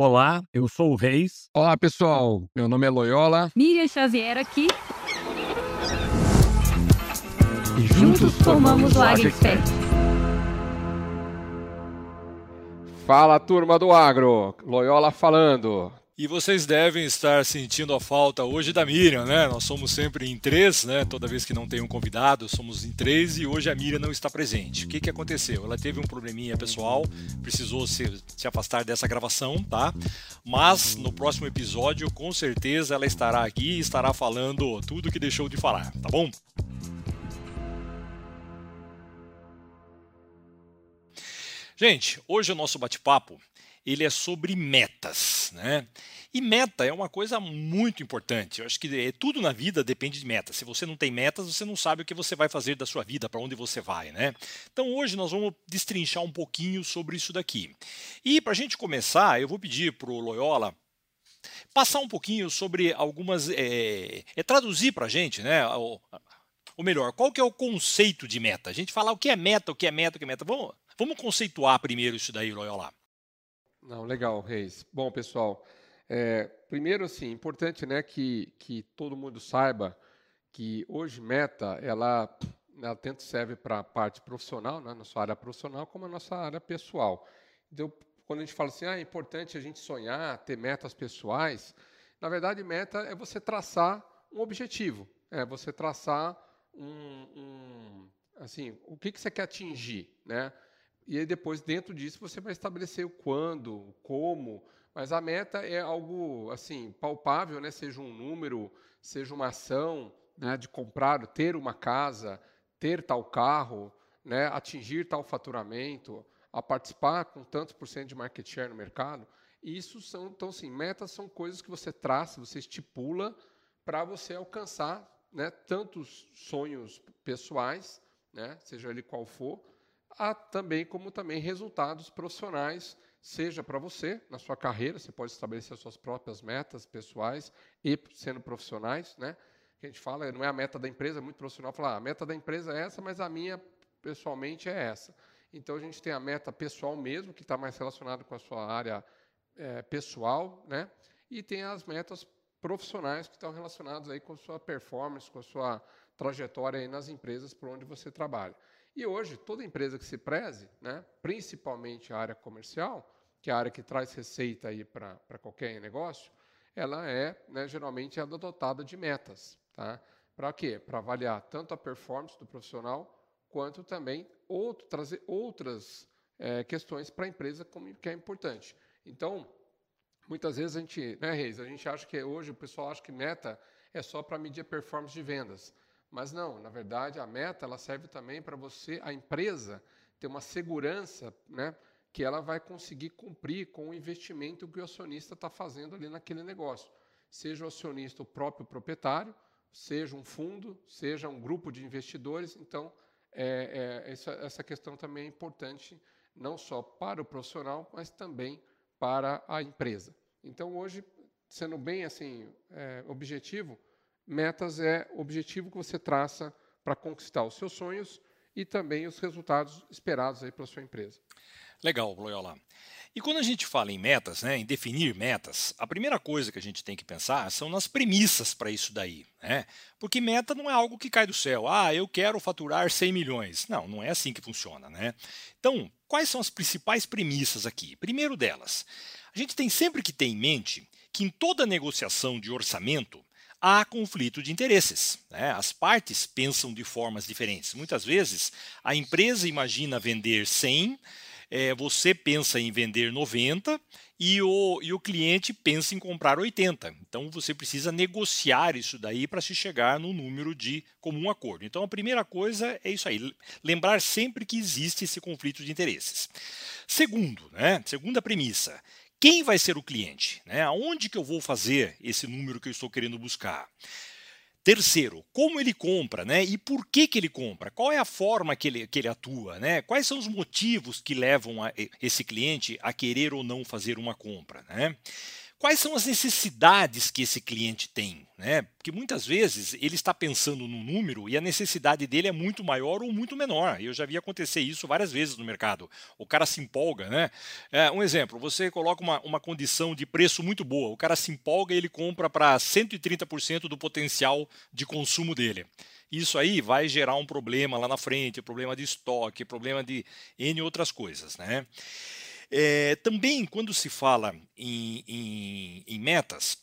Olá, eu sou o Reis. Olá, pessoal. Meu nome é Loyola. Miriam Xavier aqui. E Juntos formamos o AgriExpert. Fala, turma do Agro. Loyola falando. E vocês devem estar sentindo a falta hoje da Miriam, né? Nós somos sempre em três, né? Toda vez que não tem um convidado, somos em três e hoje a Miriam não está presente. O que, que aconteceu? Ela teve um probleminha pessoal, precisou se, se afastar dessa gravação, tá? Mas no próximo episódio, com certeza, ela estará aqui e estará falando tudo que deixou de falar, tá bom? Gente, hoje o nosso bate-papo ele é sobre metas, né? E meta é uma coisa muito importante. Eu acho que é, tudo na vida depende de metas. Se você não tem metas, você não sabe o que você vai fazer da sua vida, para onde você vai, né? Então hoje nós vamos destrinchar um pouquinho sobre isso daqui. E para a gente começar, eu vou pedir para o Loyola passar um pouquinho sobre algumas, é, é traduzir para a gente, né? Ou, ou melhor, qual que é o conceito de meta? A gente falar o que é meta, o que é meta, o que é meta. Vamos, vamos conceituar primeiro isso daí, Loyola. Não, legal, Reis. Bom, pessoal, é, primeiro, assim, importante, né, que, que todo mundo saiba que hoje Meta, ela, ela tanto serve para a parte profissional, né, na sua área profissional, como a nossa área pessoal. Então, quando a gente fala assim, ah, é importante a gente sonhar, ter metas pessoais, na verdade, meta é você traçar um objetivo, é você traçar um, um assim, o que, que você quer atingir, né? E aí depois, dentro disso, você vai estabelecer o quando, o como, mas a meta é algo assim palpável, né? seja um número, seja uma ação né? de comprar, ter uma casa, ter tal carro, né? atingir tal faturamento, a participar com tantos por cento de market share no mercado. Isso são, então, assim, metas são coisas que você traça, você estipula para você alcançar né, tantos sonhos pessoais, né, seja ele qual for, há também como também resultados profissionais, seja para você na sua carreira, você pode estabelecer suas próprias metas pessoais e sendo profissionais, né? Que a gente fala, não é a meta da empresa, é muito profissional falar, ah, a meta da empresa é essa, mas a minha pessoalmente é essa. Então a gente tem a meta pessoal mesmo, que está mais relacionado com a sua área é, pessoal, né? E tem as metas profissionais que estão relacionadas aí com a sua performance, com a sua trajetória aí nas empresas por onde você trabalha. E hoje, toda empresa que se preze, né, principalmente a área comercial, que é a área que traz receita para qualquer negócio, ela é, né, geralmente, é dotada de metas. Tá? Para quê? Para avaliar tanto a performance do profissional, quanto também outro, trazer outras é, questões para a empresa como, que é importante. Então, muitas vezes a gente, né, Reis, a gente acha que hoje o pessoal acha que meta é só para medir a performance de vendas. Mas não, na verdade, a meta ela serve também para você, a empresa, ter uma segurança né, que ela vai conseguir cumprir com o investimento que o acionista está fazendo ali naquele negócio. Seja o acionista o próprio proprietário, seja um fundo, seja um grupo de investidores. Então, é, é, essa, essa questão também é importante, não só para o profissional, mas também para a empresa. Então, hoje, sendo bem assim é, objetivo, Metas é o objetivo que você traça para conquistar os seus sonhos e também os resultados esperados aí para a sua empresa. Legal, Loyola. E quando a gente fala em metas, né, em definir metas, a primeira coisa que a gente tem que pensar são nas premissas para isso daí. Né? Porque meta não é algo que cai do céu. Ah, eu quero faturar 100 milhões. Não, não é assim que funciona. Né? Então, quais são as principais premissas aqui? Primeiro delas, a gente tem sempre que ter em mente que em toda negociação de orçamento, há conflito de interesses. Né? As partes pensam de formas diferentes. Muitas vezes a empresa imagina vender 100, é, você pensa em vender 90 e o, e o cliente pensa em comprar 80. Então você precisa negociar isso daí para se chegar no número de comum acordo. Então a primeira coisa é isso aí, lembrar sempre que existe esse conflito de interesses. Segundo, né, segunda premissa, quem vai ser o cliente? Né? Aonde que eu vou fazer esse número que eu estou querendo buscar? Terceiro, como ele compra, né? E por que, que ele compra? Qual é a forma que ele, que ele atua, né? Quais são os motivos que levam a, esse cliente a querer ou não fazer uma compra, né? Quais são as necessidades que esse cliente tem? Né? Porque muitas vezes ele está pensando num número e a necessidade dele é muito maior ou muito menor. Eu já vi acontecer isso várias vezes no mercado. O cara se empolga, né? É, um exemplo: você coloca uma, uma condição de preço muito boa, o cara se empolga e ele compra para 130% do potencial de consumo dele. Isso aí vai gerar um problema lá na frente, problema de estoque, problema de N outras coisas, né? É, também, quando se fala em, em, em metas,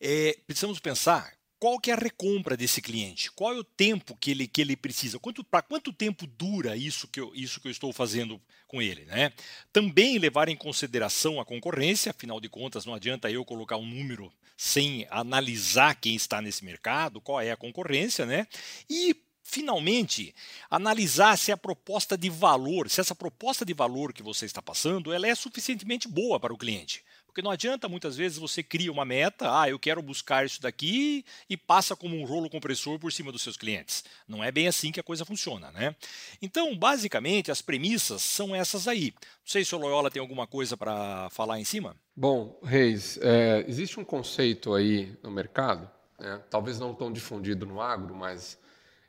é, precisamos pensar qual que é a recompra desse cliente, qual é o tempo que ele, que ele precisa, para quanto tempo dura isso que, eu, isso que eu estou fazendo com ele. Né? Também levar em consideração a concorrência, afinal de contas, não adianta eu colocar um número sem analisar quem está nesse mercado, qual é a concorrência, né? E finalmente analisar se a proposta de valor, se essa proposta de valor que você está passando, ela é suficientemente boa para o cliente. Porque não adianta muitas vezes você cria uma meta, ah, eu quero buscar isso daqui e passa como um rolo compressor por cima dos seus clientes. Não é bem assim que a coisa funciona, né? Então, basicamente, as premissas são essas aí. Não sei se o Loyola tem alguma coisa para falar em cima. Bom, Reis, é, existe um conceito aí no mercado, né, talvez não tão difundido no agro, mas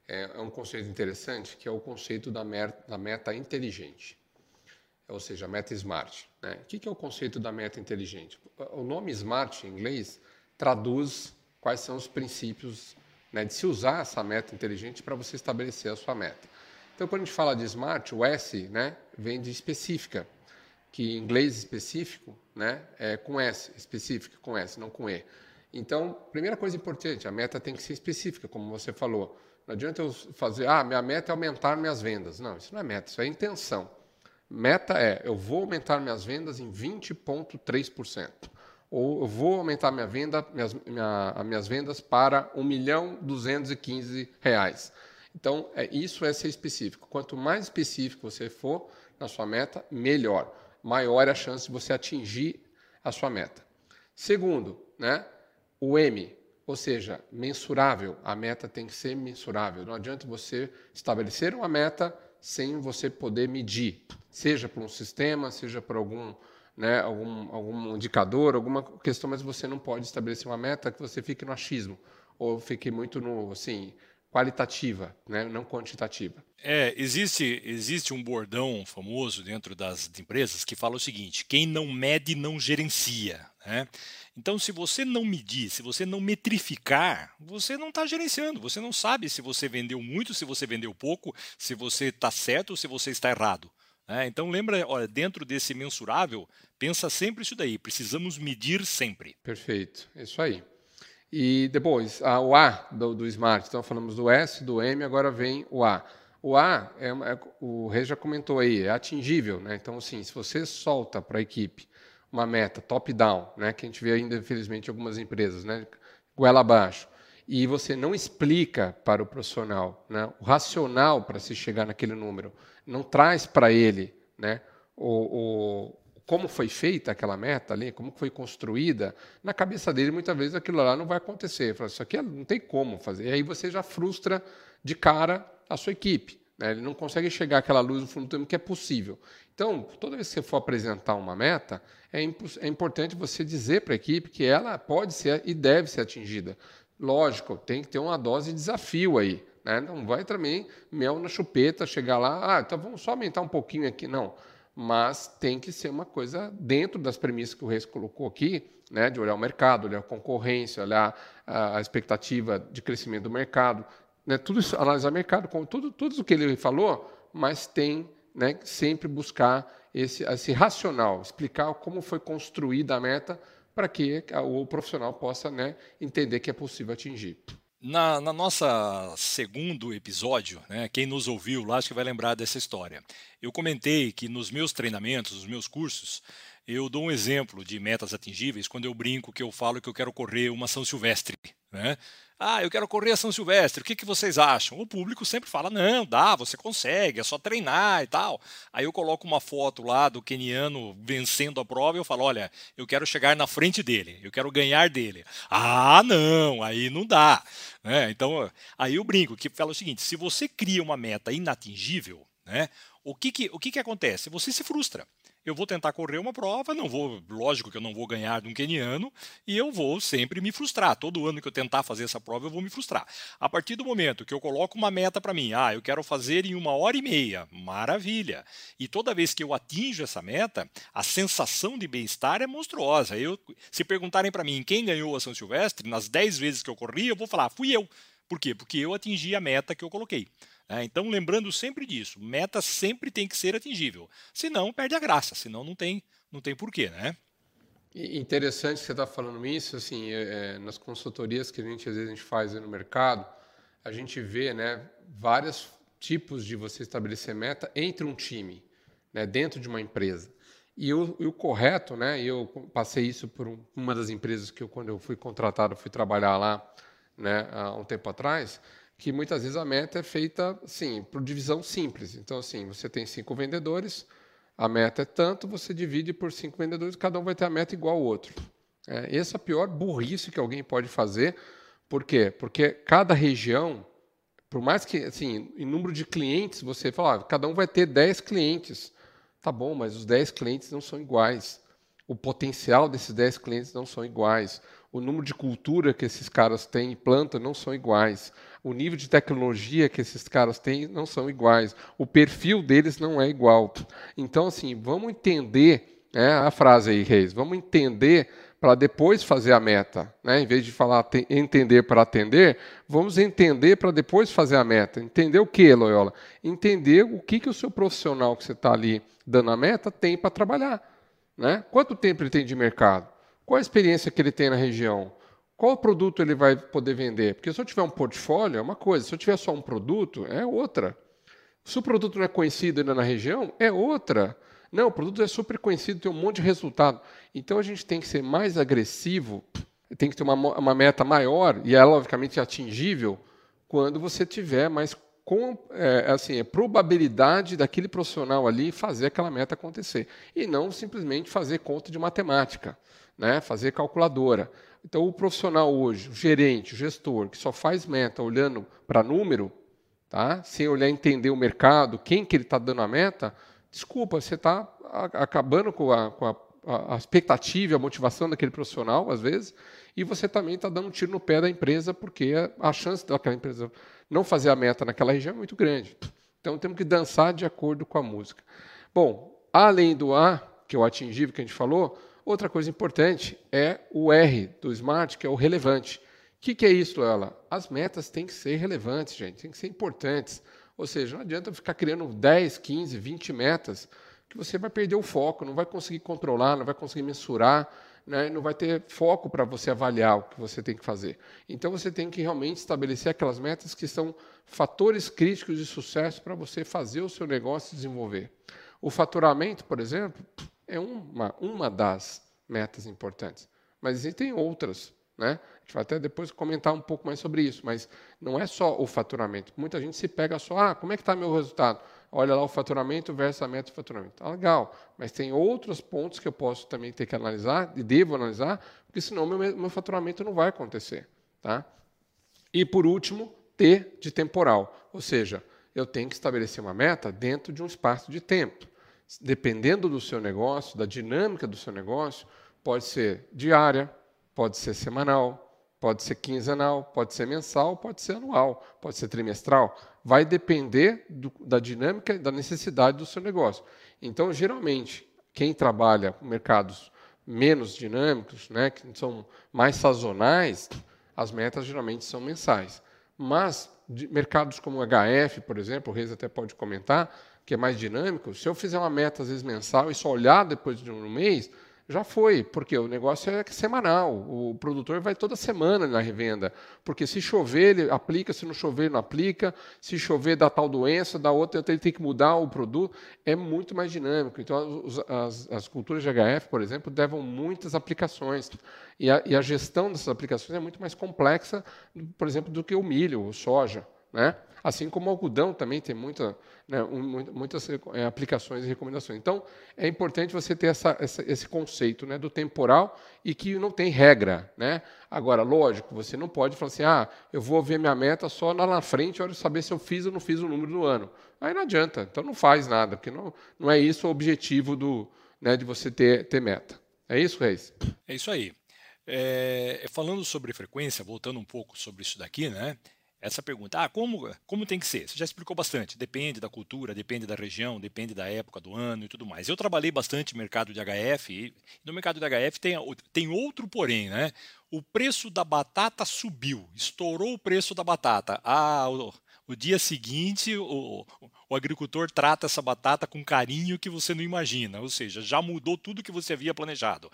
é, é um conceito interessante, que é o conceito da, da meta inteligente, ou seja, a meta smart. Né? O que é o conceito da meta inteligente? O nome smart em inglês traduz quais são os princípios né, de se usar essa meta inteligente para você estabelecer a sua meta. Então, quando a gente fala de smart, o S né, vem de específica, que em inglês específico né, é com S, específica com S, não com E. Então, primeira coisa importante, a meta tem que ser específica, como você falou. Não adianta eu fazer, ah, minha meta é aumentar minhas vendas. Não, isso não é meta, isso é intenção. Meta é, eu vou aumentar minhas vendas em 20,3%. Ou eu vou aumentar minha venda, minhas, minha, minhas vendas para R$ milhão reais. Então, é, isso é ser específico. Quanto mais específico você for na sua meta, melhor. Maior é a chance de você atingir a sua meta. Segundo, né, o M, ou seja, mensurável. A meta tem que ser mensurável. Não adianta você estabelecer uma meta sem você poder medir, seja por um sistema, seja por algum, né, algum, algum indicador, alguma questão, mas você não pode estabelecer uma meta que você fique no achismo ou fique muito no assim qualitativa, né, não quantitativa. É, existe, existe um bordão famoso dentro das empresas que fala o seguinte: quem não mede não gerencia. Né? Então, se você não medir, se você não metrificar, você não está gerenciando. Você não sabe se você vendeu muito, se você vendeu pouco, se você está certo ou se você está errado. Né? Então, lembra, olha, dentro desse mensurável, pensa sempre isso daí. Precisamos medir sempre. Perfeito, isso aí. E depois, a, o A do, do Smart. Então, falamos do S, do M, agora vem o A. O A, é, é, o Rei já comentou aí, é atingível. Né? Então, assim, se você solta para a equipe uma meta top-down, né, que a gente vê ainda, infelizmente, em algumas empresas, né, goela abaixo, e você não explica para o profissional né, o racional para se chegar naquele número, não traz para ele né, o, o, como foi feita aquela meta ali, como foi construída, na cabeça dele, muitas vezes, aquilo lá não vai acontecer. Fala, isso aqui não tem como fazer. E aí você já frustra de cara a sua equipe. Né? Ele não consegue chegar àquela luz no fundo do túnel que é possível. Então, toda vez que você for apresentar uma meta, é, é importante você dizer para a equipe que ela pode ser e deve ser atingida. Lógico, tem que ter uma dose de desafio aí. Né? Não vai também mel na chupeta, chegar lá, ah, então vamos só aumentar um pouquinho aqui. Não. Mas tem que ser uma coisa dentro das premissas que o Reis colocou aqui, né? de olhar o mercado, olhar a concorrência, olhar a, a expectativa de crescimento do mercado. Né? Tudo isso, analisar mercado, tudo, tudo o que ele falou, mas tem né, sempre buscar esse, esse racional, explicar como foi construída a meta para que o profissional possa né, entender que é possível atingir. Na, na nossa segundo episódio, né, quem nos ouviu lá acho que vai lembrar dessa história. Eu comentei que nos meus treinamentos, nos meus cursos, eu dou um exemplo de metas atingíveis quando eu brinco que eu falo que eu quero correr uma São Silvestre. Né? Ah, eu quero correr a São Silvestre, o que, que vocês acham? O público sempre fala: não, dá, você consegue, é só treinar e tal. Aí eu coloco uma foto lá do keniano vencendo a prova e eu falo: olha, eu quero chegar na frente dele, eu quero ganhar dele. Ah, não, aí não dá. Né? Então, aí eu brinco que fala o seguinte: se você cria uma meta inatingível, né, o, que, que, o que, que acontece? Você se frustra. Eu vou tentar correr uma prova, não vou, lógico que eu não vou ganhar de um queniano, e eu vou sempre me frustrar. Todo ano que eu tentar fazer essa prova, eu vou me frustrar. A partir do momento que eu coloco uma meta para mim, ah, eu quero fazer em uma hora e meia, maravilha. E toda vez que eu atinjo essa meta, a sensação de bem-estar é monstruosa. Eu, se perguntarem para mim quem ganhou a São Silvestre, nas 10 vezes que eu corri, eu vou falar, fui eu. Por quê? Porque eu atingi a meta que eu coloquei. É, então, lembrando sempre disso, meta sempre tem que ser atingível. Senão, perde a graça, senão não tem, não tem porquê, né? Interessante você está falando isso, assim, é, é, nas consultorias que a gente às vezes a gente faz no mercado, a gente vê, né, vários tipos de você estabelecer meta entre um time, né, dentro de uma empresa. E o, correto, né, eu passei isso por um, uma das empresas que eu, quando eu fui contratado, fui trabalhar lá, né, há um tempo atrás, que muitas vezes a meta é feita assim, por divisão simples. Então, assim, você tem cinco vendedores, a meta é tanto, você divide por cinco vendedores, cada um vai ter a meta igual ao outro. É, essa é a pior burrice que alguém pode fazer. Por quê? Porque cada região, por mais que, assim, em número de clientes, você fala, ah, cada um vai ter 10 clientes. Tá bom, mas os 10 clientes não são iguais. O potencial desses 10 clientes não são iguais. O número de cultura que esses caras têm e plantam não são iguais o nível de tecnologia que esses caras têm não são iguais, o perfil deles não é igual. Então, assim, vamos entender né, a frase aí, Reis, vamos entender para depois fazer a meta. Né? Em vez de falar entender para atender, vamos entender para depois fazer a meta. Entender o que, Loyola? Entender o que, que o seu profissional que você está ali dando a meta tem para trabalhar. Né? Quanto tempo ele tem de mercado? Qual a experiência que ele tem na região? qual produto ele vai poder vender? Porque se eu tiver um portfólio, é uma coisa, se eu tiver só um produto, é outra. Se o produto não é conhecido ainda na região, é outra. Não, o produto é super conhecido, tem um monte de resultado. Então a gente tem que ser mais agressivo, tem que ter uma, uma meta maior, e ela, obviamente, é atingível, quando você tiver mais com é, assim, é probabilidade daquele profissional ali fazer aquela meta acontecer. E não simplesmente fazer conta de matemática, né? fazer calculadora. Então, o profissional hoje, o gerente, o gestor, que só faz meta olhando para número, tá? sem olhar entender o mercado, quem que ele está dando a meta, desculpa, você está acabando com, a, com a, a, expectativa, a motivação daquele profissional, às vezes, e você também está dando um tiro no pé da empresa, porque a chance daquela empresa não fazer a meta naquela região é muito grande. Então, temos que dançar de acordo com a música. Bom, além do A, que é o atingível que a gente falou, Outra coisa importante é o R do SMART, que é o relevante. O que, que é isso, ela? As metas têm que ser relevantes, gente, têm que ser importantes. Ou seja, não adianta ficar criando 10, 15, 20 metas, que você vai perder o foco, não vai conseguir controlar, não vai conseguir mensurar, né, não vai ter foco para você avaliar o que você tem que fazer. Então você tem que realmente estabelecer aquelas metas que são fatores críticos de sucesso para você fazer o seu negócio desenvolver. O faturamento, por exemplo, é uma, uma das metas importantes. Mas existem outras. Né? A gente vai até depois comentar um pouco mais sobre isso, mas não é só o faturamento. Muita gente se pega só, ah, como é que está meu resultado? Olha lá o faturamento versus a meta de faturamento. Tá legal, mas tem outros pontos que eu posso também ter que analisar, e devo analisar, porque senão meu, meu faturamento não vai acontecer. Tá? E por último, T de temporal, ou seja, eu tenho que estabelecer uma meta dentro de um espaço de tempo dependendo do seu negócio, da dinâmica do seu negócio, pode ser diária, pode ser semanal, pode ser quinzenal, pode ser mensal, pode ser anual, pode ser trimestral. Vai depender do, da dinâmica e da necessidade do seu negócio. Então, geralmente, quem trabalha com mercados menos dinâmicos, né, que são mais sazonais, as metas geralmente são mensais. Mas mercados como o HF, por exemplo, o Reis até pode comentar, que é mais dinâmico, se eu fizer uma meta, às vezes, mensal e só olhar depois de um mês, já foi, porque o negócio é semanal. O produtor vai toda semana na revenda. Porque se chover, ele aplica, se não chover, ele não aplica. Se chover, dá tal doença, dá outra, ele tem que mudar o produto. É muito mais dinâmico. Então, as, as culturas de HF, por exemplo, levam muitas aplicações. E a, e a gestão dessas aplicações é muito mais complexa, por exemplo, do que o milho, o soja. Né? Assim como o algodão também tem muita, né, muitas é, aplicações e recomendações. Então, é importante você ter essa, essa, esse conceito né, do temporal e que não tem regra. Né? Agora, lógico, você não pode falar assim, ah, eu vou ver minha meta só lá na frente, eu saber se eu fiz ou não fiz o número do ano. Aí não adianta, então não faz nada, porque não, não é isso o objetivo do, né, de você ter, ter meta. É isso, Reis? É isso aí. É, falando sobre frequência, voltando um pouco sobre isso daqui, né? Essa pergunta, ah, como, como tem que ser? Você já explicou bastante. Depende da cultura, depende da região, depende da época do ano e tudo mais. Eu trabalhei bastante no mercado de HF e no mercado de HF tem, tem outro porém, né? O preço da batata subiu, estourou o preço da batata. Ah, o, dia seguinte, o, o, agricultor trata essa batata com carinho que você não imagina, ou seja, já mudou tudo que você havia planejado.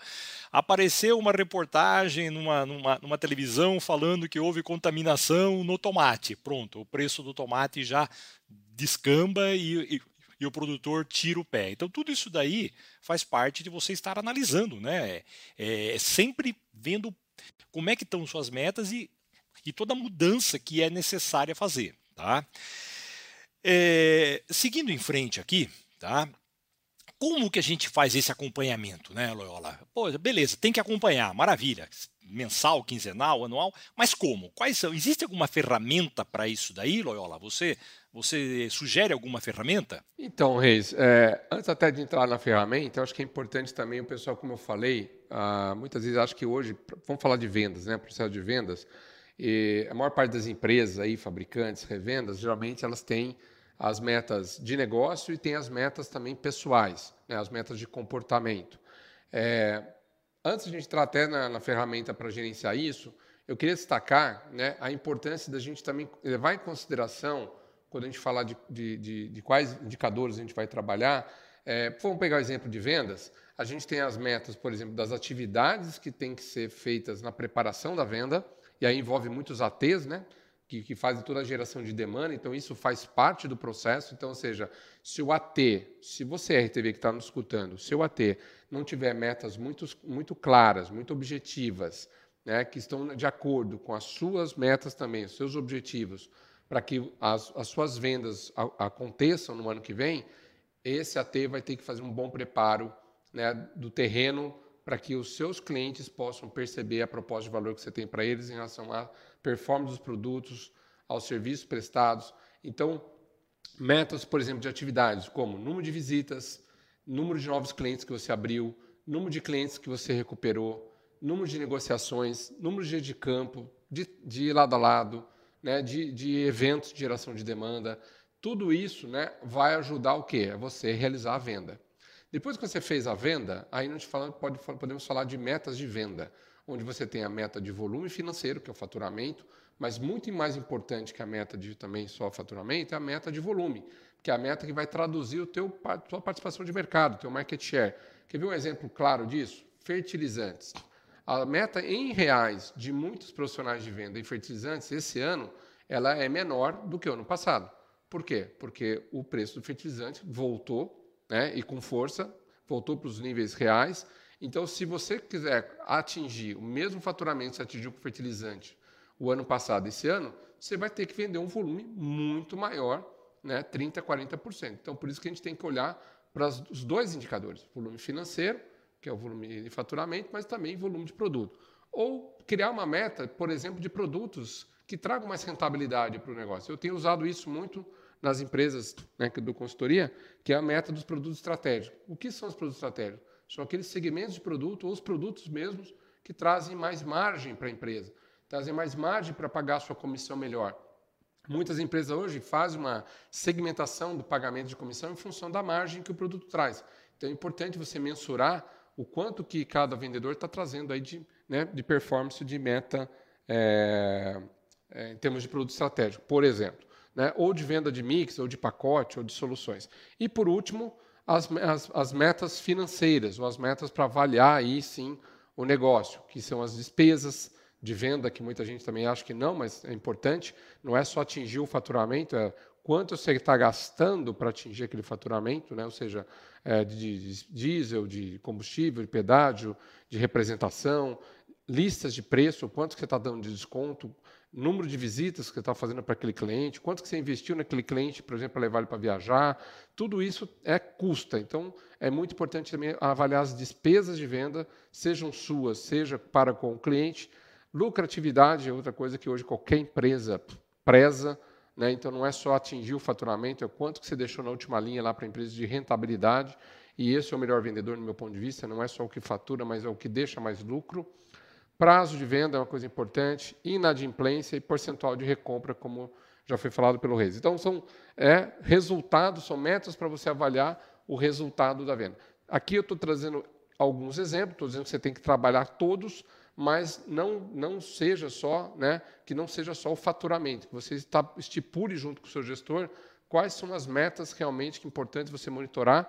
Apareceu uma reportagem numa, numa, numa televisão falando que houve contaminação no tomate. Pronto, o preço do tomate já descamba e, e e o produtor tira o pé. Então, tudo isso daí faz parte de você estar analisando, né? É, é sempre vendo como é que estão suas metas e, e toda a mudança que é necessária fazer. Tá? É, seguindo em frente aqui, tá? Como que a gente faz esse acompanhamento, né, Loyola? Pô, beleza, tem que acompanhar, maravilha. Mensal, quinzenal, anual, mas como? Quais são? Existe alguma ferramenta para isso daí, Loyola? Você, você sugere alguma ferramenta? Então, Reis, é, antes até de entrar na ferramenta, acho que é importante também o pessoal, como eu falei, ah, muitas vezes acho que hoje, vamos falar de vendas, né, processo de vendas, e a maior parte das empresas aí, fabricantes, revendas, geralmente elas têm as metas de negócio e tem as metas também pessoais, né, as metas de comportamento. É, antes de a gente entrar até na, na ferramenta para gerenciar isso, eu queria destacar né, a importância da gente também levar em consideração, quando a gente falar de, de, de, de quais indicadores a gente vai trabalhar, é, vamos pegar o exemplo de vendas, a gente tem as metas, por exemplo, das atividades que têm que ser feitas na preparação da venda, e aí envolve muitos ATs, né? Que, que fazem toda a geração de demanda, então isso faz parte do processo. Então, ou seja, se o AT, se você, RTV, que está nos escutando, se o AT não tiver metas muito, muito claras, muito objetivas, né, que estão de acordo com as suas metas também, os seus objetivos, para que as, as suas vendas a, aconteçam no ano que vem, esse AT vai ter que fazer um bom preparo né, do terreno para que os seus clientes possam perceber a proposta de valor que você tem para eles em relação à performance dos produtos, aos serviços prestados. Então, metas, por exemplo, de atividades como número de visitas, número de novos clientes que você abriu, número de clientes que você recuperou, número de negociações, número de dias de campo, de, de lado a lado, né, de, de eventos de geração de demanda. Tudo isso né, vai ajudar o quê? É você realizar a venda. Depois que você fez a venda, aí nós pode, podemos falar de metas de venda, onde você tem a meta de volume financeiro, que é o faturamento, mas muito mais importante que a meta de também só faturamento é a meta de volume, que é a meta que vai traduzir o teu a tua participação de mercado, teu market share. Quer ver um exemplo claro disso? Fertilizantes. A meta em reais de muitos profissionais de venda em fertilizantes esse ano, ela é menor do que o ano passado. Por quê? Porque o preço do fertilizante voltou né, e com força, voltou para os níveis reais. Então, se você quiser atingir o mesmo faturamento que você atingiu com fertilizante o ano passado, esse ano, você vai ter que vender um volume muito maior, né, 30%, 40%. Então, por isso que a gente tem que olhar para os dois indicadores, volume financeiro, que é o volume de faturamento, mas também volume de produto. Ou criar uma meta, por exemplo, de produtos que tragam mais rentabilidade para o negócio. Eu tenho usado isso muito nas empresas né, do consultoria, que é a meta dos produtos estratégicos. O que são os produtos estratégicos? São aqueles segmentos de produto ou os produtos mesmos que trazem mais margem para a empresa, trazem mais margem para pagar a sua comissão melhor. Muitas empresas hoje fazem uma segmentação do pagamento de comissão em função da margem que o produto traz. Então é importante você mensurar o quanto que cada vendedor está trazendo aí de, né, de performance de meta é, é, em termos de produto estratégico. Por exemplo, né? ou de venda de mix, ou de pacote, ou de soluções. E, por último, as, as, as metas financeiras, ou as metas para avaliar aí sim o negócio, que são as despesas de venda, que muita gente também acha que não, mas é importante, não é só atingir o faturamento, é quanto você está gastando para atingir aquele faturamento, né? ou seja, é, de, diesel, de combustível, de pedágio, de representação, listas de preço, quanto você está dando de desconto, número de visitas que você está fazendo para aquele cliente, quanto que você investiu naquele cliente, por exemplo, para levar ele para viajar, tudo isso é custa. Então, é muito importante também avaliar as despesas de venda, sejam suas, seja para com o cliente. Lucratividade é outra coisa que hoje qualquer empresa preza, né? então não é só atingir o faturamento, é quanto que você deixou na última linha lá para a empresa de rentabilidade. e esse é o melhor vendedor, no meu ponto de vista, não é só o que fatura, mas é o que deixa mais lucro. Prazo de venda é uma coisa importante, inadimplência e percentual de recompra, como já foi falado pelo Reis. Então, são é, resultados, são metas para você avaliar o resultado da venda. Aqui eu estou trazendo alguns exemplos, estou dizendo que você tem que trabalhar todos, mas não, não seja só, né, que não seja só o faturamento, que você está, estipule junto com o seu gestor quais são as metas realmente que é importantes você monitorar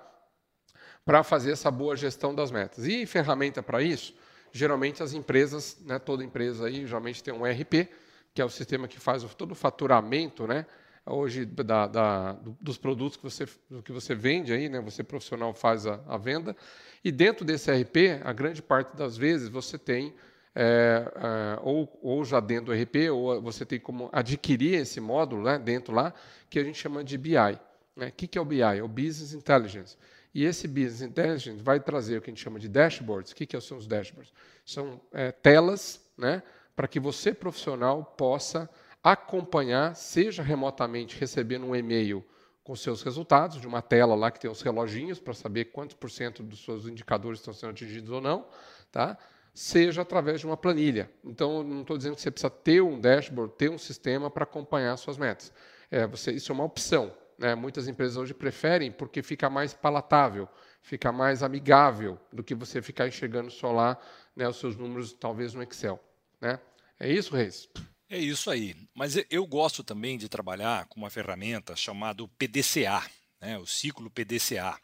para fazer essa boa gestão das metas. E ferramenta para isso? Geralmente as empresas, né, toda empresa aí geralmente tem um ERP, que é o sistema que faz todo o faturamento, né, hoje da, da, dos produtos que você, que você vende aí, né, você profissional faz a, a venda, e dentro desse ERP, a grande parte das vezes você tem é, é, ou, ou, já dentro do ERP, ou você tem como adquirir esse módulo né, dentro lá, que a gente chama de BI. Né? O que, que é o BI? É o Business Intelligence. E esse Business Intelligence vai trazer o que a gente chama de dashboards. O que, que são os dashboards? São é, telas né, para que você, profissional, possa acompanhar, seja remotamente recebendo um e-mail com seus resultados, de uma tela lá que tem os reloginhos para saber quantos por cento dos seus indicadores estão sendo atingidos ou não, tá? seja através de uma planilha. Então, não estou dizendo que você precisa ter um dashboard, ter um sistema para acompanhar suas metas. É, você, isso é uma opção. Né? Muitas empresas hoje preferem porque fica mais palatável, fica mais amigável do que você ficar enxergando só lá né, os seus números, talvez no Excel. Né? É isso, Reis? É isso aí. Mas eu gosto também de trabalhar com uma ferramenta chamada PDCA, né, o ciclo PDCA,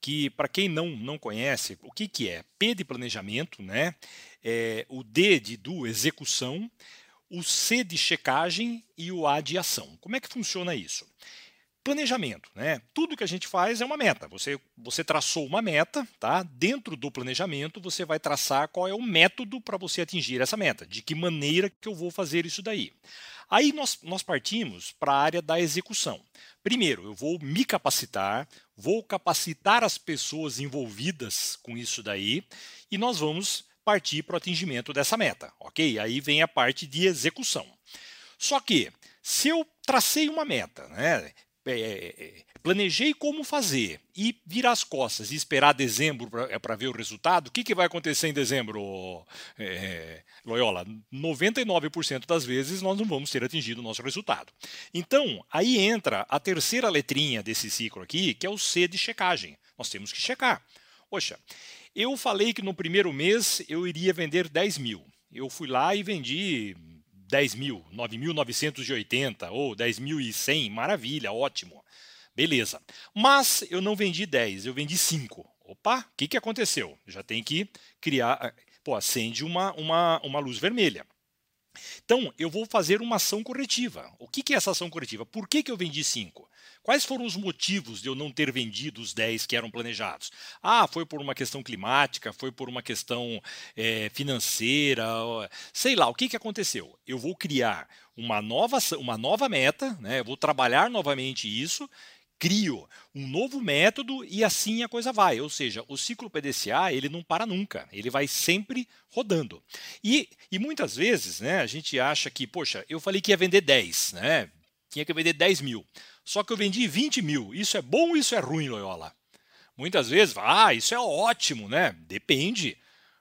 que para quem não, não conhece, o que, que é? P de planejamento, né? É, o D de do execução, o C de checagem e o A de ação. Como é que funciona isso? Planejamento, né? Tudo que a gente faz é uma meta. Você, você traçou uma meta, tá? Dentro do planejamento, você vai traçar qual é o método para você atingir essa meta. De que maneira que eu vou fazer isso daí. Aí nós, nós partimos para a área da execução. Primeiro, eu vou me capacitar, vou capacitar as pessoas envolvidas com isso daí, e nós vamos partir para o atingimento dessa meta, ok? Aí vem a parte de execução. Só que, se eu tracei uma meta, né, é, planejei como fazer e virar as costas e esperar dezembro para ver o resultado, o que, que vai acontecer em dezembro, é, Loyola? 99% das vezes nós não vamos ter atingido o nosso resultado. Então, aí entra a terceira letrinha desse ciclo aqui, que é o C de checagem. Nós temos que checar. Poxa, eu falei que no primeiro mês eu iria vender 10 mil. Eu fui lá e vendi 10 mil, 9.980 ou 10.100, maravilha, ótimo. Beleza. Mas eu não vendi 10, eu vendi 5. Opa, o que, que aconteceu? Já tem que criar. Eh, pô, acende uma, uma, uma luz vermelha. Então, eu vou fazer uma ação corretiva. O que, é essa ação corretiva? Por que, que eu vendi 5? Quais foram os motivos de eu não ter vendido os 10 que eram planejados? Ah, foi por uma questão climática, foi por uma questão é, financeira, sei lá, o que, que aconteceu? Eu vou criar uma nova, uma nova meta, né? eu vou trabalhar novamente isso, crio um novo método e assim a coisa vai. Ou seja, o ciclo PDCA ele não para nunca, ele vai sempre rodando. E, e muitas vezes né, a gente acha que, poxa, eu falei que ia vender 10, né? tinha que vender 10 mil. Só que eu vendi 20 mil. Isso é bom ou isso é ruim, Loyola? Muitas vezes, ah, isso é ótimo, né? Depende.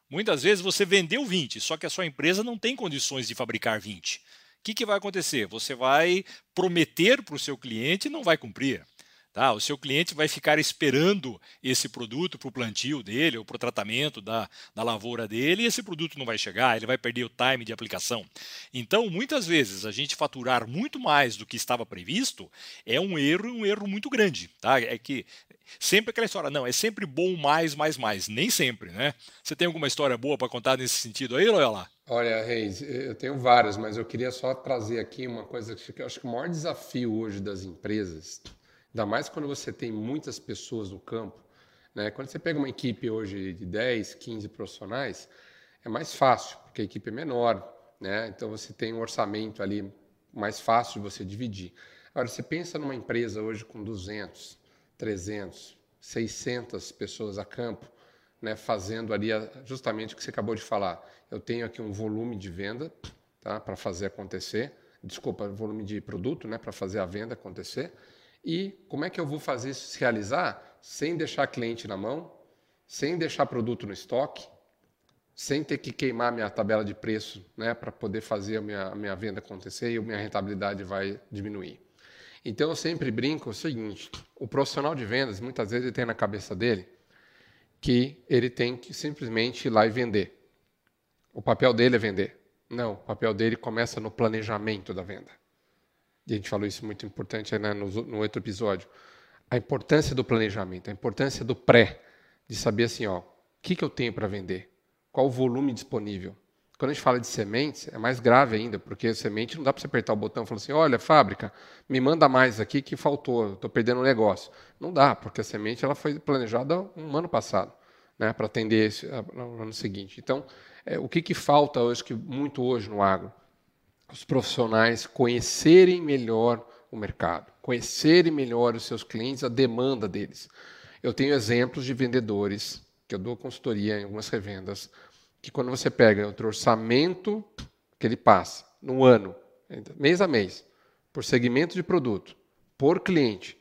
Muitas vezes você vendeu 20, só que a sua empresa não tem condições de fabricar 20. O que, que vai acontecer? Você vai prometer para o seu cliente e não vai cumprir. Tá? O seu cliente vai ficar esperando esse produto para o plantio dele ou para o tratamento da, da lavoura dele e esse produto não vai chegar, ele vai perder o time de aplicação. Então, muitas vezes, a gente faturar muito mais do que estava previsto é um erro um erro muito grande. Tá? É que sempre aquela história, não, é sempre bom mais, mais, mais. Nem sempre, né? Você tem alguma história boa para contar nesse sentido aí, Loyola? Olha, Reis, eu tenho várias, mas eu queria só trazer aqui uma coisa que eu acho que o maior desafio hoje das empresas Ainda mais quando você tem muitas pessoas no campo. Né? Quando você pega uma equipe hoje de 10, 15 profissionais, é mais fácil, porque a equipe é menor. Né? Então você tem um orçamento ali mais fácil de você dividir. Agora, você pensa numa empresa hoje com 200, 300, 600 pessoas a campo, né, fazendo ali justamente o que você acabou de falar. Eu tenho aqui um volume de venda tá, para fazer acontecer, desculpa, volume de produto né, para fazer a venda acontecer. E como é que eu vou fazer isso se realizar? sem deixar cliente na mão, sem deixar produto no estoque, sem ter que queimar minha tabela de preço né, para poder fazer a minha, a minha venda acontecer e a minha rentabilidade vai diminuir. Então eu sempre brinco o seguinte: o profissional de vendas, muitas vezes, ele tem na cabeça dele que ele tem que simplesmente ir lá e vender. O papel dele é vender. Não, o papel dele começa no planejamento da venda. E a gente falou isso muito importante né, no, no outro episódio. A importância do planejamento, a importância do pré, de saber assim, ó, o que, que eu tenho para vender? Qual o volume disponível? Quando a gente fala de sementes, é mais grave ainda, porque semente não dá para você apertar o botão e falar assim: olha, fábrica, me manda mais aqui que faltou, estou perdendo o um negócio. Não dá, porque a semente ela foi planejada um ano passado, né, para atender esse, no ano seguinte. Então, é, o que, que falta hoje, que muito hoje no agro? Os profissionais conhecerem melhor o mercado, conhecerem melhor os seus clientes, a demanda deles. Eu tenho exemplos de vendedores, que eu dou consultoria em algumas revendas, que quando você pega o orçamento que ele passa no ano, mês a mês, por segmento de produto, por cliente,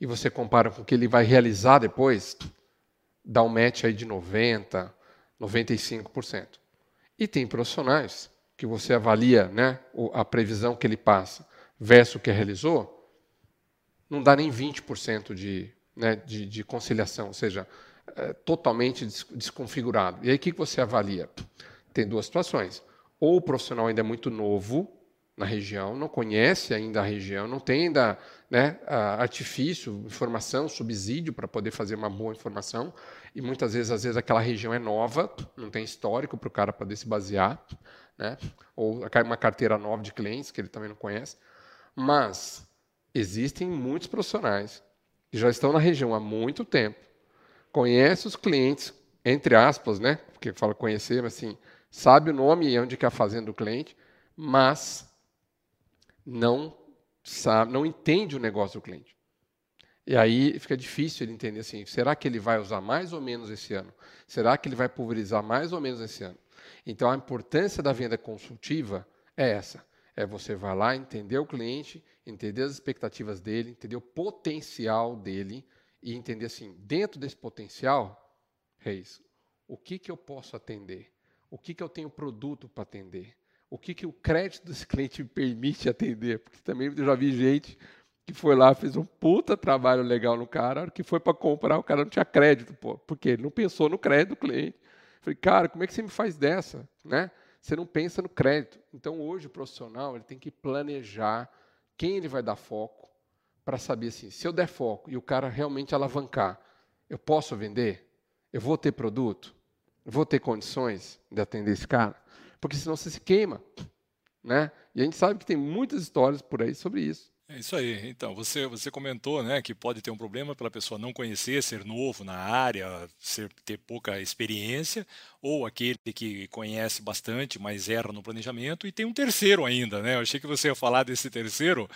e você compara com o que ele vai realizar depois, dá um match aí de 90%, 95%. E tem profissionais que você avalia né, a previsão que ele passa versus o que realizou, não dá nem 20% de, né, de, de conciliação, ou seja, é totalmente desconfigurado. E aí o que você avalia? Tem duas situações. Ou o profissional ainda é muito novo na região, não conhece ainda a região, não tem ainda né, artifício, informação, subsídio para poder fazer uma boa informação, e muitas vezes, às vezes, aquela região é nova, não tem histórico para o cara poder se basear, né? ou uma carteira nova de clientes que ele também não conhece. Mas existem muitos profissionais que já estão na região há muito tempo, conhecem os clientes, entre aspas, né? porque fala conhecer, mas assim, sabe o nome e onde que é a fazenda do cliente, mas não sabe, não entende o negócio do cliente. E aí fica difícil ele entender assim, será que ele vai usar mais ou menos esse ano? Será que ele vai pulverizar mais ou menos esse ano? Então a importância da venda consultiva é essa. É você vai lá, entender o cliente, entender as expectativas dele, entender o potencial dele e entender assim, dentro desse potencial, Reis, o que, que eu posso atender? O que, que eu tenho produto para atender? O que, que o crédito desse cliente me permite atender? Porque também eu já vi gente que foi lá, fez um puta trabalho legal no cara, que foi para comprar, o cara não tinha crédito, pô, porque ele não pensou no crédito do cliente. Falei, cara, como é que você me faz dessa, né? Você não pensa no crédito. Então, hoje o profissional ele tem que planejar quem ele vai dar foco para saber assim, se eu der foco e o cara realmente alavancar, eu posso vender? Eu vou ter produto? Eu vou ter condições de atender esse cara? Porque senão você se queima, né? E a gente sabe que tem muitas histórias por aí sobre isso. É isso aí. Então, você, você comentou né, que pode ter um problema pela pessoa não conhecer, ser novo na área, ser, ter pouca experiência, ou aquele que conhece bastante, mas erra no planejamento. E tem um terceiro ainda, né? Eu achei que você ia falar desse terceiro,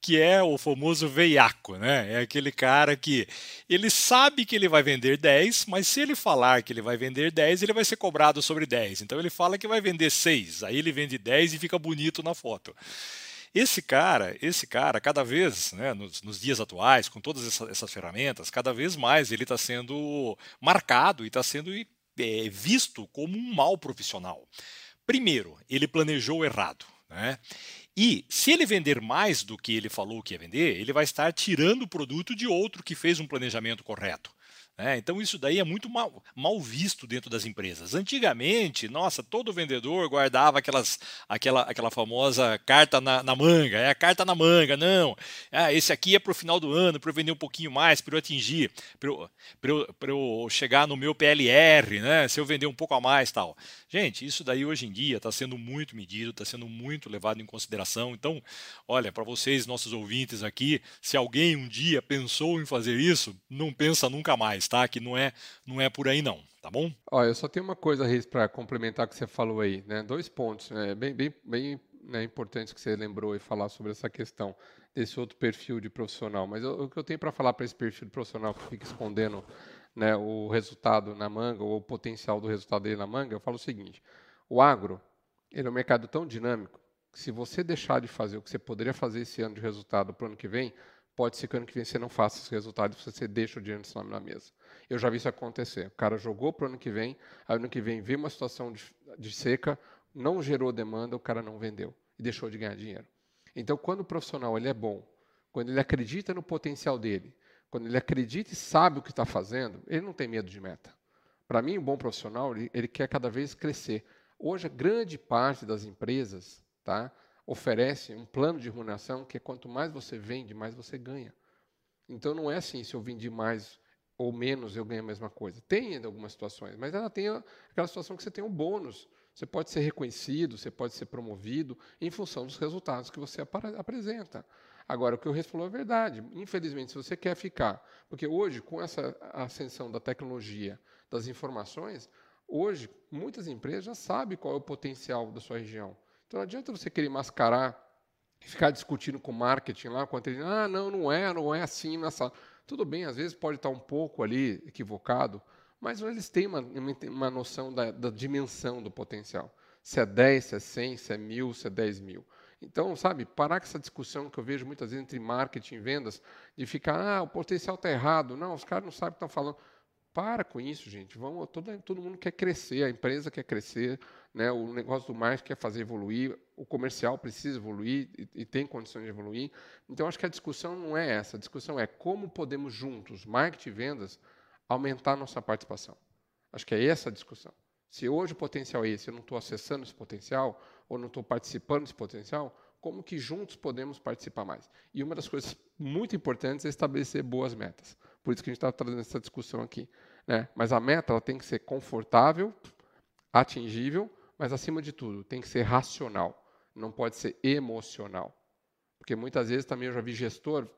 que é o famoso veiaco, né? É aquele cara que ele sabe que ele vai vender 10, mas se ele falar que ele vai vender 10, ele vai ser cobrado sobre 10. Então ele fala que vai vender 6, aí ele vende 10 e fica bonito na foto. Esse cara, esse cara, cada vez, né, nos, nos dias atuais, com todas essa, essas ferramentas, cada vez mais ele está sendo marcado e está sendo é, visto como um mau profissional. Primeiro, ele planejou errado. Né? E se ele vender mais do que ele falou que ia vender, ele vai estar tirando o produto de outro que fez um planejamento correto. É, então isso daí é muito mal, mal, visto dentro das empresas. Antigamente, nossa, todo vendedor guardava aquelas, aquela, aquela famosa carta na, na manga, é a carta na manga, não. Ah, esse aqui é para o final do ano, para eu vender um pouquinho mais, para eu atingir, para eu, eu, eu chegar no meu PLR, né? Se eu vender um pouco a mais tal. Gente, isso daí hoje em dia está sendo muito medido, está sendo muito levado em consideração. Então, olha, para vocês, nossos ouvintes aqui, se alguém um dia pensou em fazer isso, não pensa nunca mais tá? Que não é, não é por aí não, tá bom? Olha, eu só tenho uma coisa, Reis, para complementar o que você falou aí, né? Dois pontos, né? bem, bem, bem né, importantes que você lembrou e falar sobre essa questão desse outro perfil de profissional. Mas eu, o que eu tenho para falar para esse perfil de profissional que fica escondendo né, o resultado na manga ou o potencial do resultado dele na manga, eu falo o seguinte: o agro ele é um mercado tão dinâmico que se você deixar de fazer o que você poderia fazer esse ano de resultado para o ano que vem, pode ser que ano que vem você não faça esse resultado e você deixa o dinheiro na mesa. Eu já vi isso acontecer. O cara jogou para o ano que vem, aí ano que vem veio uma situação de, de seca, não gerou demanda, o cara não vendeu e deixou de ganhar dinheiro. Então, quando o profissional ele é bom, quando ele acredita no potencial dele, quando ele acredita e sabe o que está fazendo, ele não tem medo de meta. Para mim, um bom profissional, ele, ele, quer cada vez crescer. Hoje, grande parte das empresas tá, oferece um plano de remuneração que é quanto mais você vende, mais você ganha. Então, não é assim, se eu vendi mais ou menos, eu ganho a mesma coisa. Tem ainda algumas situações, mas ela tem aquela situação que você tem um bônus. Você pode ser reconhecido, você pode ser promovido em função dos resultados que você apresenta. Agora, o que o Reis falou é verdade. Infelizmente, se você quer ficar, porque hoje, com essa ascensão da tecnologia, das informações, hoje muitas empresas já sabem qual é o potencial da sua região. Então não adianta você querer mascarar e ficar discutindo com o marketing lá, com a ah, não, não é, não é assim nessa. Tudo bem, às vezes pode estar um pouco ali equivocado, mas eles têm uma, uma noção da, da dimensão do potencial. Se é 10, se é 100, se é mil, se é 10 mil. Então, sabe, parar com essa discussão que eu vejo muitas vezes entre marketing e vendas, de ficar, ah, o potencial está errado. Não, os caras não sabem o que estão falando. Para com isso, gente. Vamos, todo, todo mundo quer crescer, a empresa quer crescer, né? o negócio do marketing quer fazer evoluir, o comercial precisa evoluir e, e tem condições de evoluir. Então, acho que a discussão não é essa. A discussão é como podemos juntos, marketing e vendas, aumentar nossa participação. Acho que é essa a discussão. Se hoje o potencial é esse, eu não estou acessando esse potencial, ou não estou participando desse potencial, como que juntos podemos participar mais? E uma das coisas muito importantes é estabelecer boas metas. Por isso que a gente está trazendo essa discussão aqui. Né? Mas a meta ela tem que ser confortável, atingível, mas acima de tudo, tem que ser racional. Não pode ser emocional. Porque muitas vezes também eu já vi gestor,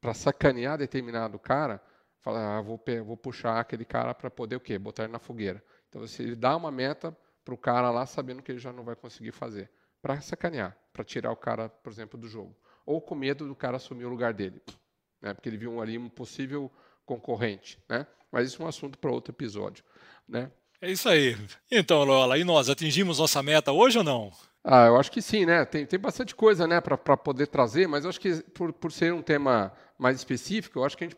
para sacanear determinado cara, falar, ah, vou, vou puxar aquele cara para poder o quê? Botar ele na fogueira. Então, se ele dá uma meta para o cara lá, sabendo que ele já não vai conseguir fazer, para sacanear, para tirar o cara, por exemplo, do jogo. Ou com medo do cara assumir o lugar dele, né? porque ele viu ali um possível concorrente. Né? Mas isso é um assunto para outro episódio. Né? É isso aí. Então, Lola, e nós atingimos nossa meta hoje ou não? Ah, eu acho que sim, né? Tem, tem bastante coisa né, para poder trazer, mas eu acho que por, por ser um tema mais específico, eu acho que a gente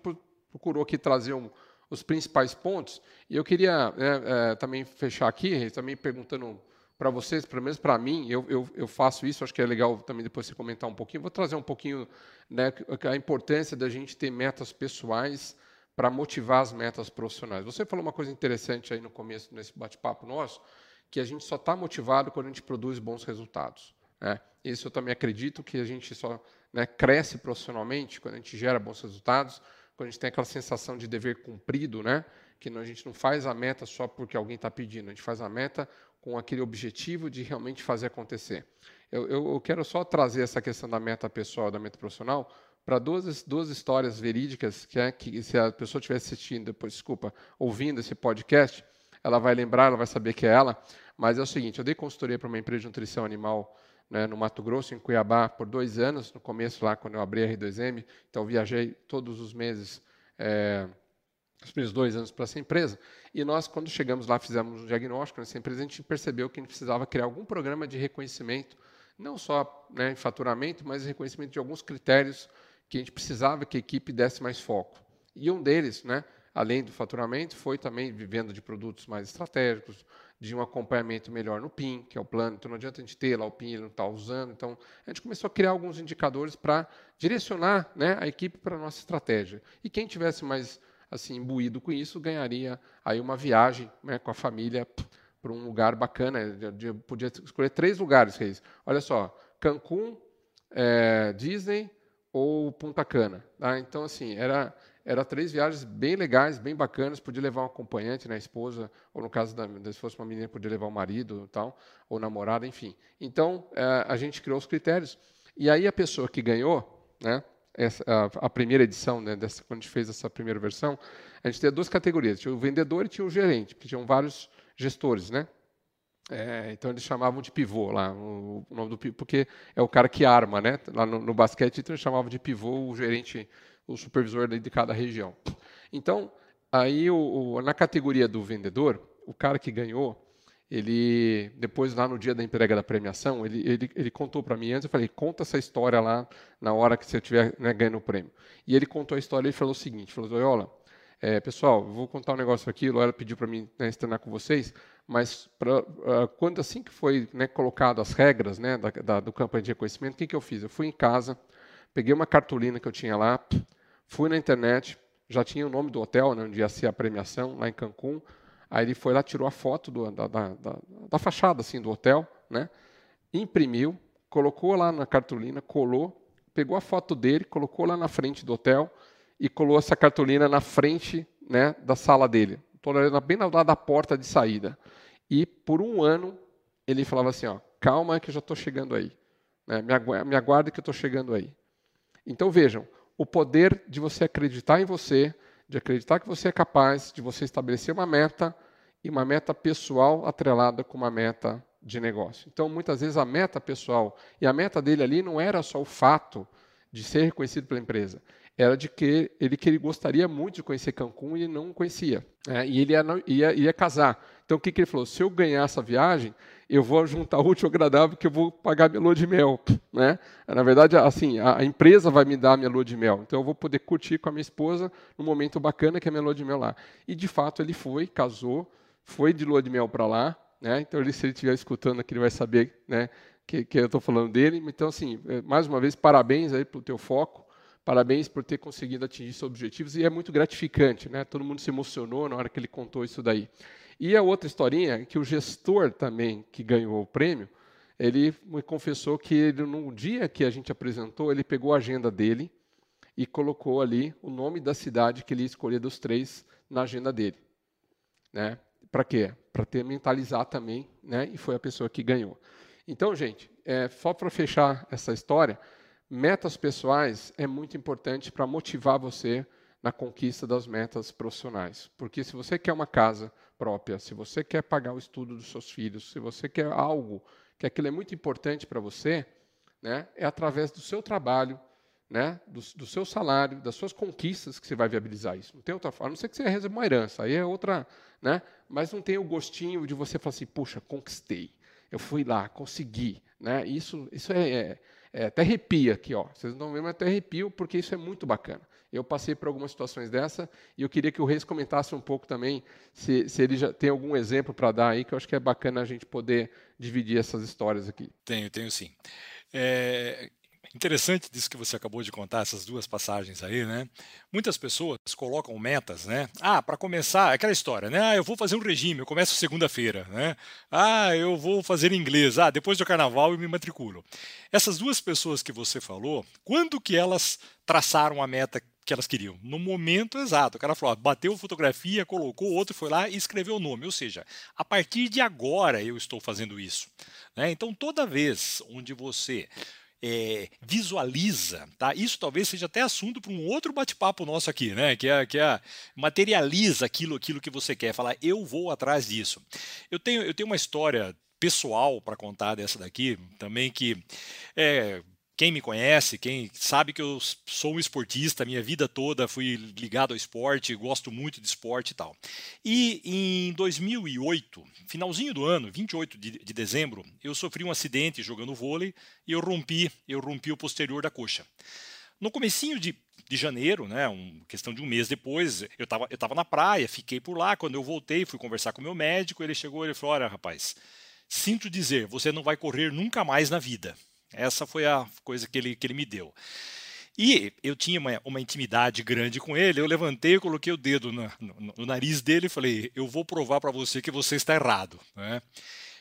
procurou aqui trazer um, os principais pontos. E eu queria né, é, também fechar aqui, também perguntando para vocês, pelo menos para mim, eu, eu, eu, faço isso, acho que é legal também depois você comentar um pouquinho. Vou trazer um pouquinho né, a importância da gente ter metas pessoais para motivar as metas profissionais. Você falou uma coisa interessante aí no começo, nesse bate-papo nosso, que a gente só está motivado quando a gente produz bons resultados. Né? Isso eu também acredito que a gente só né, cresce profissionalmente quando a gente gera bons resultados, quando a gente tem aquela sensação de dever cumprido, né? que a gente não faz a meta só porque alguém está pedindo, a gente faz a meta com aquele objetivo de realmente fazer acontecer. Eu, eu, eu quero só trazer essa questão da meta pessoal, da meta profissional, para duas, duas histórias verídicas que, é, que se a pessoa estiver assistindo, depois, desculpa, ouvindo esse podcast, ela vai lembrar, ela vai saber que é ela. Mas é o seguinte, eu dei consultoria para uma empresa de nutrição animal né, no Mato Grosso, em Cuiabá, por dois anos, no começo lá, quando eu abri a R2M. Então, viajei todos os meses, é, os primeiros dois anos para essa empresa. E nós, quando chegamos lá, fizemos um diagnóstico nessa empresa, a gente percebeu que a gente precisava criar algum programa de reconhecimento, não só né, em faturamento, mas reconhecimento de alguns critérios que a gente precisava que a equipe desse mais foco. E um deles, né, além do faturamento, foi também vivendo de produtos mais estratégicos, de um acompanhamento melhor no PIN, que é o plano. Então não adianta a gente ter lá o PIN, ele não está usando. Então a gente começou a criar alguns indicadores para direcionar né, a equipe para a nossa estratégia. E quem tivesse mais assim imbuído com isso ganharia aí uma viagem né, com a família para um lugar bacana. Eu podia escolher três lugares, Reis. Olha só, Cancún, é, Disney ou Punta Cana. Tá? Então assim era era três viagens bem legais, bem bacanas. Podia levar um acompanhante, né, esposa, ou no caso da, se fosse uma menina, podia levar o marido, tal, ou namorada, enfim. Então é, a gente criou os critérios. E aí a pessoa que ganhou, né, essa, a, a, primeira edição, né, dessa, quando a gente fez essa primeira versão, a gente tinha duas categorias: tinha o vendedor e tinha o gerente, porque tinham vários gestores, né? É, então eles chamavam de pivô lá, o, nome do porque é o cara que arma, né? Lá no, no basquete, então eles chamavam de pivô o gerente o supervisor de cada região. Então, aí o, o, na categoria do vendedor, o cara que ganhou, ele depois lá no dia da entrega da premiação, ele, ele, ele contou para mim antes, eu falei, conta essa história lá na hora que você estiver né, ganhando o prêmio. E ele contou a história e falou o seguinte, falou, Olha, é, pessoal, vou contar um negócio aqui, Loela pediu para mim né, estrenar com vocês, mas pra, uh, quando assim que foi né, colocado as regras né, da, da, do campanha de reconhecimento, o que, que eu fiz? Eu fui em casa, peguei uma cartolina que eu tinha lá, fui na internet, já tinha o nome do hotel, né, onde ia ser a premiação, lá em Cancún, Aí ele foi lá, tirou a foto do, da, da, da, da, fachada assim, do hotel, né? imprimiu, colocou lá na cartolina, colou, pegou a foto dele, colocou lá na frente do hotel e colou essa cartolina na frente né, da sala dele, bem na lado da porta de saída. E por um ano ele falava assim, ó, calma que eu já estou chegando aí, né, me aguarde que eu estou chegando aí. Então vejam, o poder de você acreditar em você, de acreditar que você é capaz, de você estabelecer uma meta e uma meta pessoal atrelada com uma meta de negócio. Então, muitas vezes a meta pessoal e a meta dele ali não era só o fato de ser reconhecido pela empresa, era de que ele que ele gostaria muito de conhecer Cancún e não conhecia. É, e ele ia, ia, ia, casar. Então, o que, que ele falou? Se eu ganhar essa viagem, eu vou juntar útil ao agradável, que eu vou pagar minha lua de mel. Né? Na verdade, assim, a, a, empresa vai me dar minha lua de mel. Então, eu vou poder curtir com a minha esposa num momento bacana, que é a minha lua de mel lá. E, de fato, ele foi, casou, foi de lua de mel para lá. Né? Então, ele, se ele estiver escutando aqui, ele vai saber né, que, que eu estou falando dele. Então, assim, é, mais uma vez, parabéns aí pelo teu foco. Parabéns por ter conseguido atingir seus objetivos e é muito gratificante, né? Todo mundo se emocionou na hora que ele contou isso daí. E a outra historinha, que o gestor também, que ganhou o prêmio, ele me confessou que ele, no dia que a gente apresentou, ele pegou a agenda dele e colocou ali o nome da cidade que ele ia escolher dos três na agenda dele. Né? Para quê? Para ter mentalizar também, né? e foi a pessoa que ganhou. Então, gente, é, só para fechar essa história, metas pessoais é muito importante para motivar você na conquista das metas profissionais. Porque se você quer uma casa própria, se você quer pagar o estudo dos seus filhos, se você quer algo que aquilo é muito importante para você, né, é através do seu trabalho, né, do, do, seu salário, das suas conquistas que você vai viabilizar isso. Não tem outra forma, a não ser que você receba uma herança, aí é outra, né, mas não tem o gostinho de você falar assim, puxa, conquistei, eu fui lá, consegui, né, isso, isso é, é, é até arrepia aqui, ó, vocês não veem, mas até arrepio, porque isso é muito bacana. Eu passei por algumas situações dessa e eu queria que o Reis comentasse um pouco também se, se ele já tem algum exemplo para dar aí, que eu acho que é bacana a gente poder dividir essas histórias aqui. Tenho, tenho sim. É, Interessante disso que você acabou de contar, essas duas passagens aí, né? Muitas pessoas colocam metas, né? Ah, para começar, aquela história, né? Ah, eu vou fazer um regime, eu começo segunda-feira, né? Ah, eu vou fazer inglês, ah, depois do carnaval eu me matriculo. Essas duas pessoas que você falou, quando que elas traçaram a meta que elas queriam? No momento exato. O cara falou, ó, bateu fotografia, colocou, outro foi lá e escreveu o nome. Ou seja, a partir de agora eu estou fazendo isso. Né? Então, toda vez onde você é, visualiza, tá? Isso talvez seja até assunto para um outro bate-papo nosso aqui, né? Que é, que é materializa aquilo, aquilo que você quer, falar eu vou atrás disso. Eu tenho, eu tenho uma história pessoal para contar dessa daqui também que é, quem me conhece, quem sabe que eu sou um esportista, minha vida toda fui ligado ao esporte, gosto muito de esporte e tal. E em 2008, finalzinho do ano, 28 de, de dezembro, eu sofri um acidente jogando vôlei e eu rompi, eu rompi o posterior da coxa. No comecinho de, de janeiro, né, um, questão de um mês depois, eu estava eu tava na praia, fiquei por lá. Quando eu voltei, fui conversar com o meu médico, ele chegou e falou: Olha, rapaz, sinto dizer, você não vai correr nunca mais na vida. Essa foi a coisa que ele, que ele me deu. E eu tinha uma, uma intimidade grande com ele, eu levantei, coloquei o dedo no, no, nariz dele e falei: Eu vou provar para você que você está errado. Né?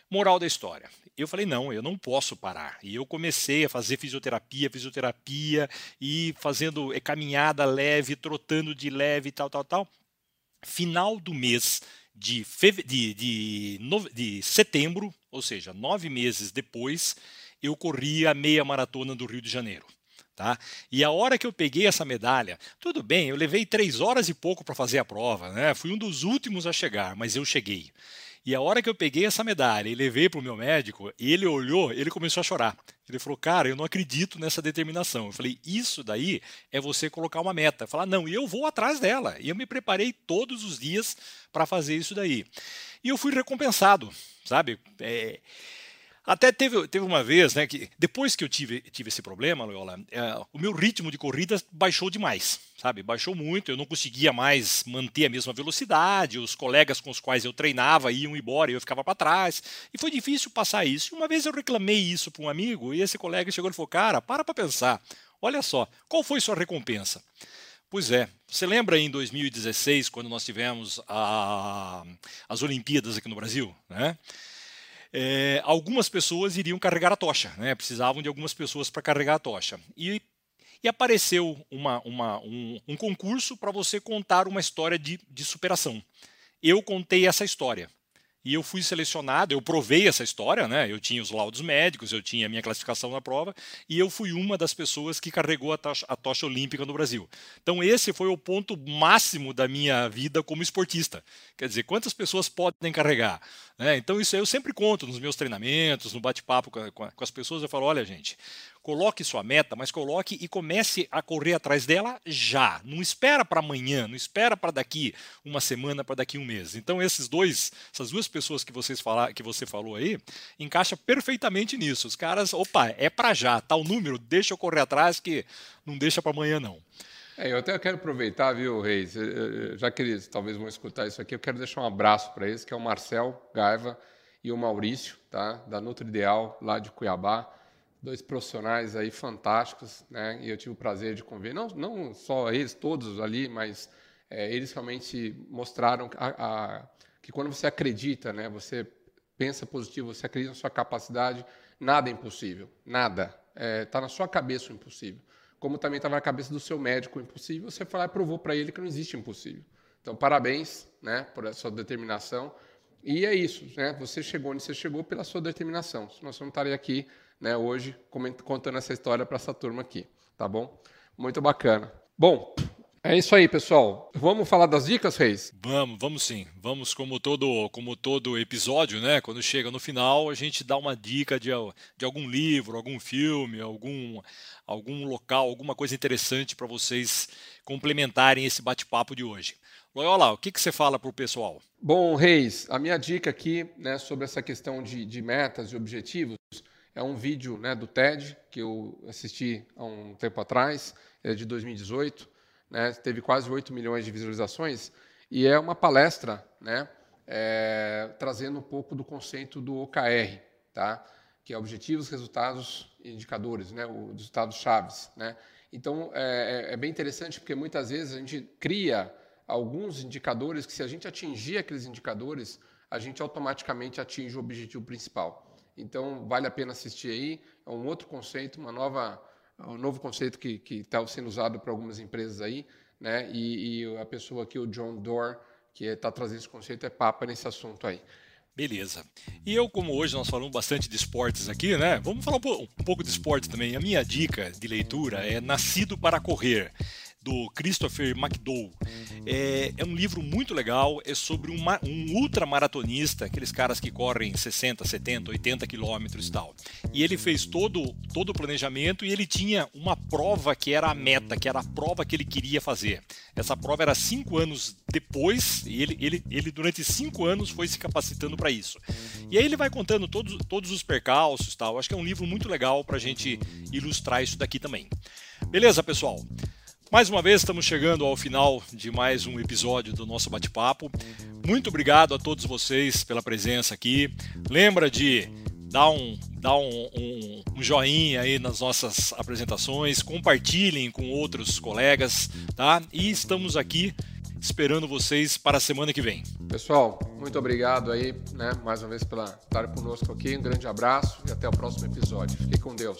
Moral da história. Eu falei: Não, eu não posso parar. E eu comecei a fazer fisioterapia, fisioterapia, e fazendo é, caminhada leve, trotando de leve, tal, tal, tal. Final do mês de, de, de, de setembro, ou seja, nove meses depois, eu corri a meia maratona do Rio de Janeiro. Tá? E a hora que eu peguei essa medalha, tudo bem, eu levei três horas e pouco para fazer a prova, né? fui um dos últimos a chegar, mas eu cheguei. E a hora que eu peguei essa medalha e levei para o meu médico, ele olhou, ele começou a chorar. Ele falou, cara, eu não acredito nessa determinação. Eu falei, isso daí é você colocar uma meta. Falar, não, eu vou atrás dela. E eu me preparei todos os dias para fazer isso daí. E eu fui recompensado sabe? É, até teve, teve uma vez, né, que depois que eu tive, tive esse problema, Loyola, é, o meu ritmo de corrida baixou demais, sabe? Baixou muito, eu não conseguia mais manter a mesma velocidade, os colegas com os quais eu treinava iam embora e eu ficava para trás, e foi difícil passar isso. E uma vez eu reclamei isso para um amigo e esse colega chegou e falou: Cara, para para pensar, olha só, qual foi sua recompensa? Pois é, você lembra em 2016, quando nós tivemos a, as Olimpíadas aqui no Brasil, né? É, algumas pessoas iriam carregar a tocha, né? precisavam de algumas pessoas para carregar a tocha. E, e apareceu uma, uma, um, um concurso para você contar uma história de, de superação. Eu contei essa história. E eu fui selecionado, eu provei essa história, né? Eu tinha os laudos médicos, eu tinha a minha classificação na prova, e eu fui uma das pessoas que carregou a tocha, a tocha olímpica no Brasil. Então, esse foi o ponto máximo da minha vida como esportista. Quer dizer, quantas pessoas podem carregar? Né? Então, isso eu sempre conto nos meus treinamentos, no bate-papo com, com, as pessoas. Eu falo: olha, gente, Coloque sua meta, mas coloque e comece a correr atrás dela já. Não espera para amanhã, não espera para daqui uma semana, para daqui um mês. Então esses dois, essas duas pessoas que vocês falar, que você falou aí, encaixa perfeitamente nisso. Os caras, opa, é para já, tal número, deixa eu correr atrás que não deixa para amanhã não. É, eu até quero aproveitar, viu, Reis, já que eles talvez vão escutar isso aqui, eu quero deixar um abraço para eles, que é o Marcel Gaiva e o Maurício, tá, da Nutri Ideal, lá de Cuiabá dois profissionais aí fantásticos, né? E eu tive o prazer de conviver, não, não só eles, todos ali, mas é, eles realmente mostraram a, a, que quando você acredita, né? Você pensa positivo, você acredita na sua capacidade, nada é impossível, nada. Está é, tá na sua cabeça o impossível. Como também estava na cabeça do seu médico o impossível, você foi lá e provou para ele que não existe impossível. Então, parabéns, né, por essa determinação. E é isso, né? Você chegou onde você chegou pela sua determinação. Senão você não estaria aqui né, hoje contando essa história para essa turma aqui, tá bom? Muito bacana. Bom, é isso aí, pessoal. Vamos falar das dicas, Reis? Vamos, vamos sim. Vamos como todo, como todo episódio, né? Quando chega no final, a gente dá uma dica de, de algum livro, algum filme, algum, algum local, alguma coisa interessante para vocês complementarem esse bate-papo de hoje. Loyola, o que, que você fala para o pessoal? Bom, Reis, a minha dica aqui né, sobre essa questão de, de metas e objetivos é um vídeo né, do TED que eu assisti há um tempo atrás, é de 2018, né, teve quase 8 milhões de visualizações, e é uma palestra né, é, trazendo um pouco do conceito do OKR, tá? que é Objetivos, Resultados e Indicadores, né, os resultados chaves. Né? Então, é, é, é bem interessante porque muitas vezes a gente cria alguns indicadores que, se a gente atingir aqueles indicadores, a gente automaticamente atinge o objetivo principal. Então, vale a pena assistir aí. É um outro conceito, uma nova, um novo conceito que está sendo usado para algumas empresas aí. Né? E, e, a pessoa aqui, o John Doerr, que está trazendo esse conceito, é papa nesse assunto aí. Beleza. E eu, como hoje nós falamos bastante de esportes aqui, né? Vamos falar um pouco de esporte também. A minha dica de leitura é Nascido para Correr do Christopher McDowell. É, é, um livro muito legal, é sobre um, um ultramaratonista, aqueles caras que correm 60, 70, 80 quilômetros e tal. E ele fez todo, todo o planejamento e ele tinha uma prova que era a meta, que era a prova que ele queria fazer. Essa prova era cinco anos depois, e ele, ele, ele durante cinco anos foi se capacitando para isso. E aí ele vai contando todos, todos os percalços tal. Acho que é um livro muito legal para a gente ilustrar isso daqui também. Beleza, pessoal? Mais uma vez estamos chegando ao final de mais um episódio do nosso bate-papo. Muito obrigado a todos vocês pela presença aqui. Lembra de dar um, dar um, um, um, joinha aí nas nossas apresentações, compartilhem com outros colegas, tá? E estamos aqui esperando vocês para a semana que vem. Pessoal, muito obrigado aí, né, mais uma vez pela estar conosco aqui. Um grande abraço e até o próximo episódio. Fique com Deus.